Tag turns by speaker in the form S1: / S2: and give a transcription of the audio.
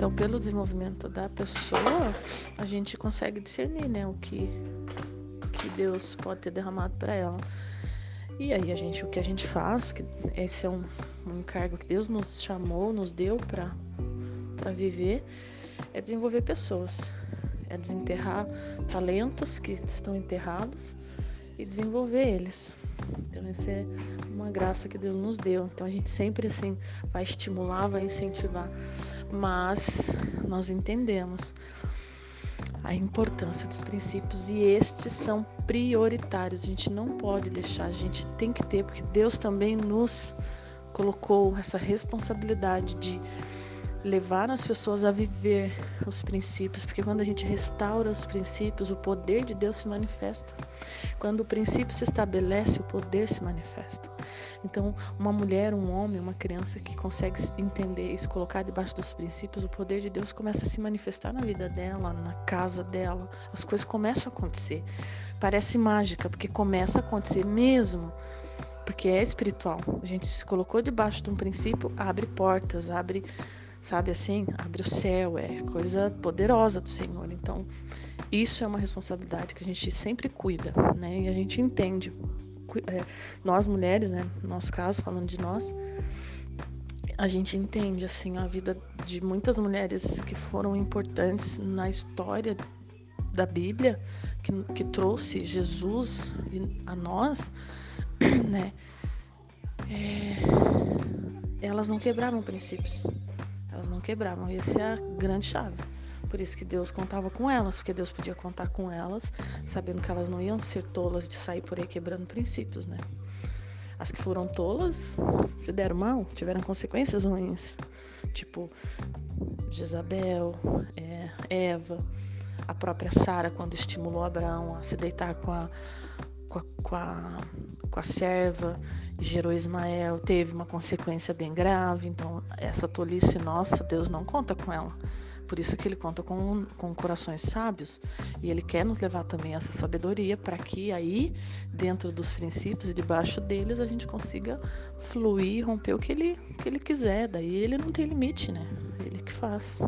S1: Então, pelo desenvolvimento da pessoa, a gente consegue discernir, né, o que que Deus pode ter derramado para ela. E aí a gente, o que a gente faz, que esse é um, um encargo que Deus nos chamou, nos deu para para viver, é desenvolver pessoas, é desenterrar talentos que estão enterrados e desenvolver eles. Então essa é uma graça que Deus nos deu. Então a gente sempre assim vai estimular, vai incentivar, mas nós entendemos a importância dos princípios e estes são prioritários. A gente não pode deixar, a gente tem que ter, porque Deus também nos colocou essa responsabilidade de levar as pessoas a viver os princípios, porque quando a gente restaura os princípios, o poder de Deus se manifesta. Quando o princípio se estabelece, o poder se manifesta. Então, uma mulher, um homem, uma criança que consegue entender e se colocar debaixo dos princípios, o poder de Deus começa a se manifestar na vida dela, na casa dela. As coisas começam a acontecer. Parece mágica, porque começa a acontecer mesmo porque é espiritual. A gente se colocou debaixo de um princípio, abre portas, abre sabe assim? Abre o céu, é coisa poderosa do Senhor. Então, isso é uma responsabilidade que a gente sempre cuida, né? E a gente entende. É, nós mulheres, né? No nosso caso, falando de nós, a gente entende assim a vida de muitas mulheres que foram importantes na história da Bíblia, que, que trouxe Jesus a nós, né? É, elas não quebraram princípios. Elas não quebravam. Essa é a grande chave. Por isso que Deus contava com elas, porque Deus podia contar com elas, sabendo que elas não iam ser tolas de sair por aí quebrando princípios, né? As que foram tolas se deram mal, tiveram consequências ruins. Tipo, Jezabel, é, Eva, a própria Sara, quando estimulou Abraão a se deitar com a, com a, com a, com a serva gerou Ismael, teve uma consequência bem grave. Então, essa tolice nossa, Deus não conta com ela. Por isso que ele conta com, com corações sábios. E ele quer nos levar também essa sabedoria para que aí, dentro dos princípios e debaixo deles, a gente consiga fluir, romper o que ele, que ele quiser. Daí ele não tem limite, né? Ele que faz.